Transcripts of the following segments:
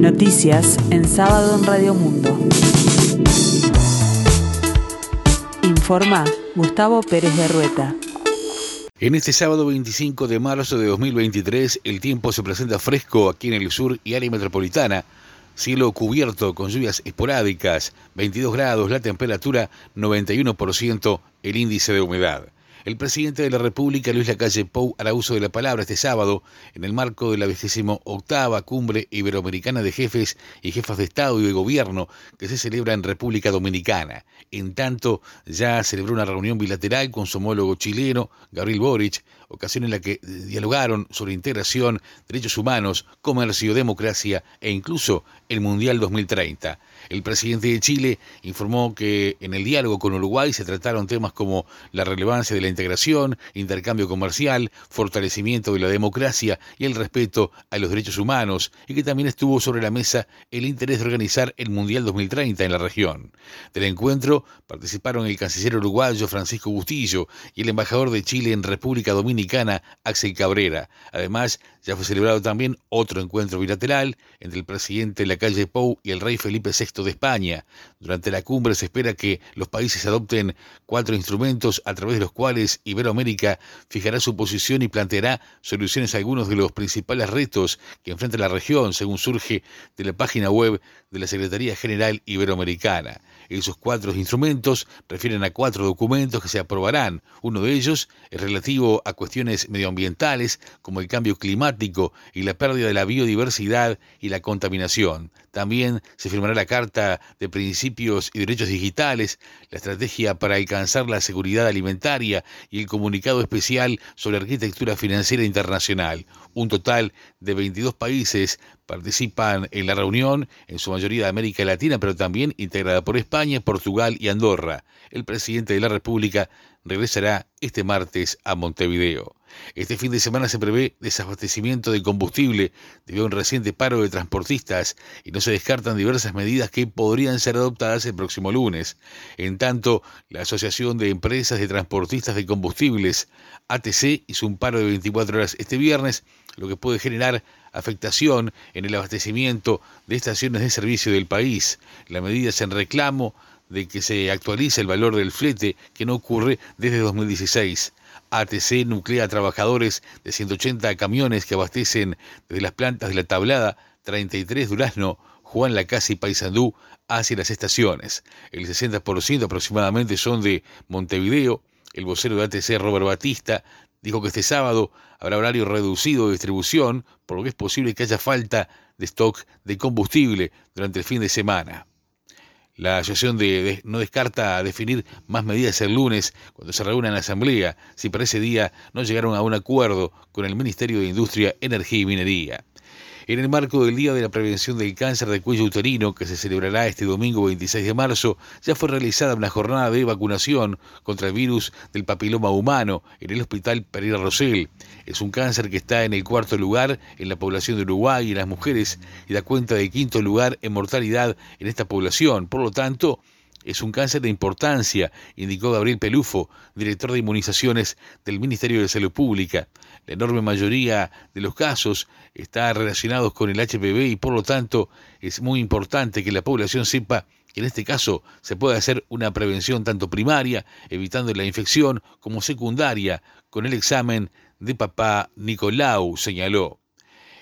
Noticias en sábado en Radio Mundo. Informa Gustavo Pérez de Rueta. En este sábado 25 de marzo de 2023, el tiempo se presenta fresco aquí en el sur y área metropolitana. Cielo cubierto con lluvias esporádicas, 22 grados, la temperatura 91%, el índice de humedad. El presidente de la República, Luis Lacalle Pou, hará uso de la palabra este sábado en el marco de la vigésimo octava cumbre iberoamericana de jefes y jefas de Estado y de Gobierno que se celebra en República Dominicana. En tanto, ya celebró una reunión bilateral con su homólogo chileno, Gabriel Boric, ocasión en la que dialogaron sobre integración, derechos humanos, comercio, democracia e incluso el Mundial 2030. El presidente de Chile informó que en el diálogo con Uruguay se trataron temas como la relevancia de la integración, intercambio comercial, fortalecimiento de la democracia y el respeto a los derechos humanos, y que también estuvo sobre la mesa el interés de organizar el Mundial 2030 en la región. Del encuentro participaron el canciller uruguayo Francisco Bustillo y el embajador de Chile en República Dominicana, Axel Cabrera. Además, ya fue celebrado también otro encuentro bilateral entre el presidente de la calle Pou y el rey Felipe VI de España. Durante la cumbre se espera que los países adopten cuatro instrumentos a través de los cuales Iberoamérica fijará su posición y planteará soluciones a algunos de los principales retos que enfrenta la región, según surge de la página web de la Secretaría General Iberoamericana. Esos cuatro instrumentos refieren a cuatro documentos que se aprobarán. Uno de ellos es relativo a cuestiones medioambientales como el cambio climático y la pérdida de la biodiversidad y la contaminación. También se firmará la Carta de Principios y Derechos Digitales, la Estrategia para alcanzar la seguridad alimentaria y el Comunicado Especial sobre Arquitectura Financiera Internacional. Un total de 22 países participan en la reunión, en su mayoría de América Latina, pero también integrada por España, Portugal y Andorra. El presidente de la República regresará este martes a Montevideo. Este fin de semana se prevé desabastecimiento de combustible debido a un reciente paro de transportistas y no se descartan diversas medidas que podrían ser adoptadas el próximo lunes. En tanto, la Asociación de Empresas de Transportistas de Combustibles, ATC, hizo un paro de 24 horas este viernes, lo que puede generar afectación en el abastecimiento de estaciones de servicio del país. La medida es en reclamo de que se actualice el valor del flete, que no ocurre desde 2016. ATC nuclea trabajadores de 180 camiones que abastecen desde las plantas de la tablada 33 Durazno, Juan Lacase y Paysandú hacia las estaciones. El 60% aproximadamente son de Montevideo. El vocero de ATC, Robert Batista, dijo que este sábado habrá horario reducido de distribución, por lo que es posible que haya falta de stock de combustible durante el fin de semana. La asociación no descarta definir más medidas el lunes cuando se reúna en la Asamblea si para ese día no llegaron a un acuerdo con el Ministerio de Industria, Energía y Minería. En el marco del Día de la Prevención del Cáncer de Cuello Uterino, que se celebrará este domingo 26 de marzo, ya fue realizada una jornada de vacunación contra el virus del papiloma humano en el Hospital Pereira Rosell. Es un cáncer que está en el cuarto lugar en la población de Uruguay y en las mujeres y da cuenta del quinto lugar en mortalidad en esta población. Por lo tanto, es un cáncer de importancia, indicó Gabriel Pelufo, director de inmunizaciones del Ministerio de Salud Pública. La enorme mayoría de los casos está relacionados con el HPV y por lo tanto es muy importante que la población sepa que en este caso se puede hacer una prevención tanto primaria, evitando la infección, como secundaria, con el examen de papá Nicolau, señaló.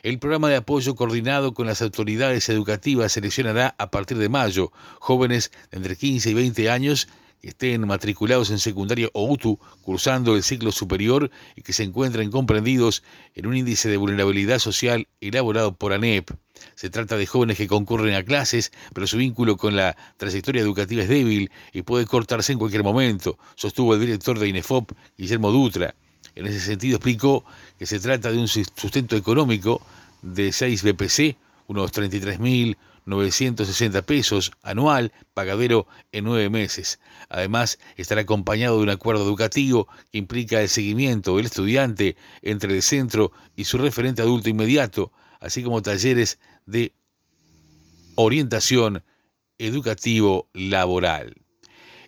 El programa de apoyo coordinado con las autoridades educativas seleccionará a partir de mayo jóvenes de entre 15 y 20 años que estén matriculados en secundaria o UTU, cursando el ciclo superior y que se encuentren comprendidos en un índice de vulnerabilidad social elaborado por ANEP. Se trata de jóvenes que concurren a clases, pero su vínculo con la trayectoria educativa es débil y puede cortarse en cualquier momento, sostuvo el director de INEFOP, Guillermo Dutra. En ese sentido explicó que se trata de un sustento económico de 6 BPC, unos 33.960 pesos anual, pagadero en nueve meses. Además, estará acompañado de un acuerdo educativo que implica el seguimiento del estudiante entre el centro y su referente adulto inmediato, así como talleres de orientación educativo laboral.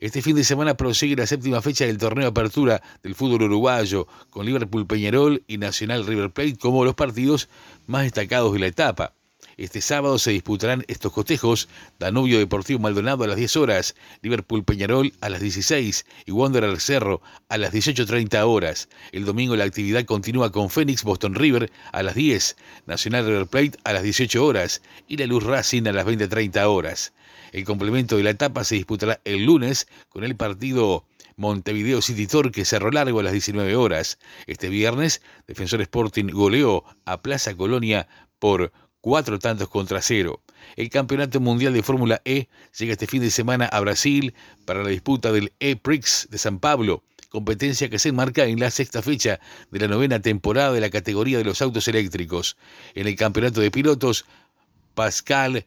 Este fin de semana prosigue la séptima fecha del torneo de apertura del fútbol uruguayo, con Liverpool Peñarol y Nacional River Plate como los partidos más destacados de la etapa. Este sábado se disputarán estos cotejos, Danubio Deportivo Maldonado a las 10 horas, Liverpool Peñarol a las 16 y Wanderer Cerro a las 18.30 horas. El domingo la actividad continúa con Phoenix Boston River a las 10, Nacional River Plate a las 18 horas y la Luz Racing a las 20.30 horas. El complemento de la etapa se disputará el lunes con el partido Montevideo City Torque Cerro Largo a las 19 horas. Este viernes, Defensor Sporting goleó a Plaza Colonia por cuatro tantos contra cero. El Campeonato Mundial de Fórmula E llega este fin de semana a Brasil para la disputa del E-Prix de San Pablo, competencia que se enmarca en la sexta fecha de la novena temporada de la categoría de los autos eléctricos. En el Campeonato de Pilotos, Pascal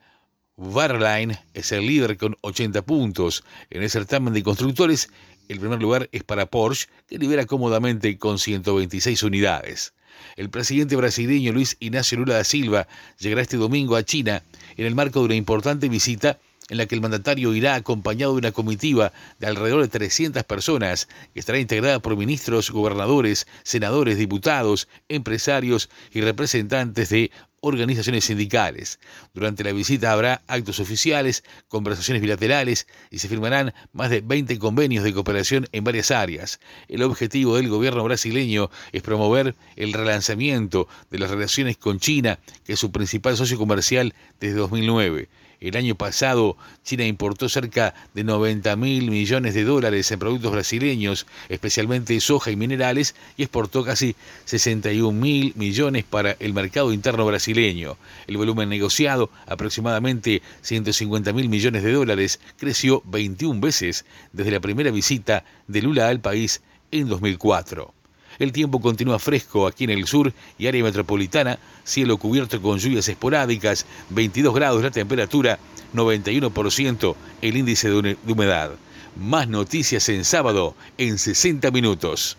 Wehrlein es el líder con 80 puntos. En el certamen de constructores, el primer lugar es para Porsche, que lidera cómodamente con 126 unidades. El presidente brasileño Luis Ignacio Lula da Silva llegará este domingo a China en el marco de una importante visita en la que el mandatario irá acompañado de una comitiva de alrededor de 300 personas, que estará integrada por ministros, gobernadores, senadores, diputados, empresarios y representantes de organizaciones sindicales. Durante la visita habrá actos oficiales, conversaciones bilaterales y se firmarán más de 20 convenios de cooperación en varias áreas. El objetivo del gobierno brasileño es promover el relanzamiento de las relaciones con China, que es su principal socio comercial desde 2009. El año pasado, China importó cerca de 90 mil millones de dólares en productos brasileños, especialmente soja y minerales, y exportó casi 61 mil millones para el mercado interno El volumen negociado, aproximadamente 150 mil millones de dólares, creció 21 veces desde la primera visita de Lula al país en 2004. El tiempo continúa fresco aquí en el sur y área metropolitana, cielo cubierto con lluvias esporádicas, 22 grados la temperatura, 91% el índice de humedad. Más noticias en sábado en 60 minutos.